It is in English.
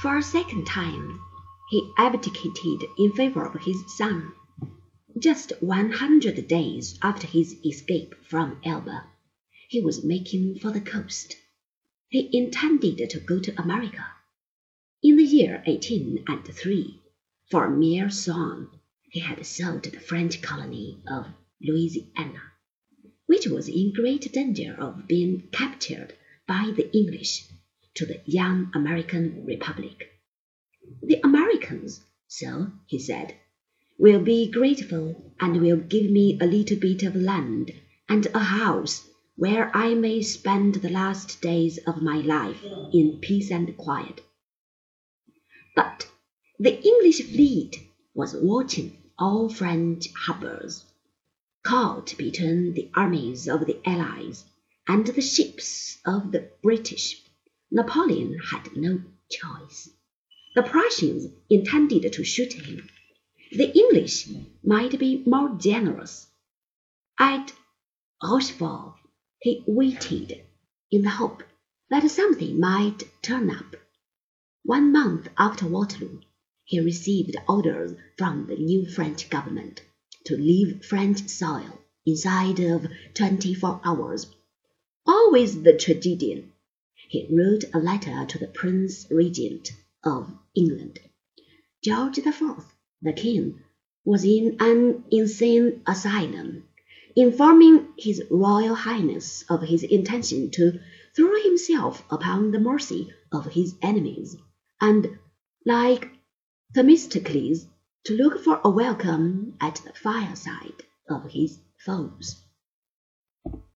For a second time he abdicated in favor of his son. Just one hundred days after his escape from Elba, he was making for the coast. He intended to go to America. In the year 1803, for a mere song, he had sold the French colony of Louisiana, which was in great danger of being captured by the English, to the young American Republic. The Americans, so he said, will be grateful and will give me a little bit of land and a house where I may spend the last days of my life in peace and quiet. But the English fleet was watching all French harbors. Caught between the armies of the Allies and the ships of the British, Napoleon had no choice. The Prussians intended to shoot him. The English might be more generous. At Rochefort he waited in the hope that something might turn up. One month after Waterloo, he received orders from the new French government to leave French soil inside of twenty four hours. Always the tragedian. He wrote a letter to the Prince Regent of England. George IV, the king, was in an insane asylum, informing his Royal Highness of his intention to throw himself upon the mercy of his enemies, and, like Themistocles, to look for a welcome at the fireside of his foes.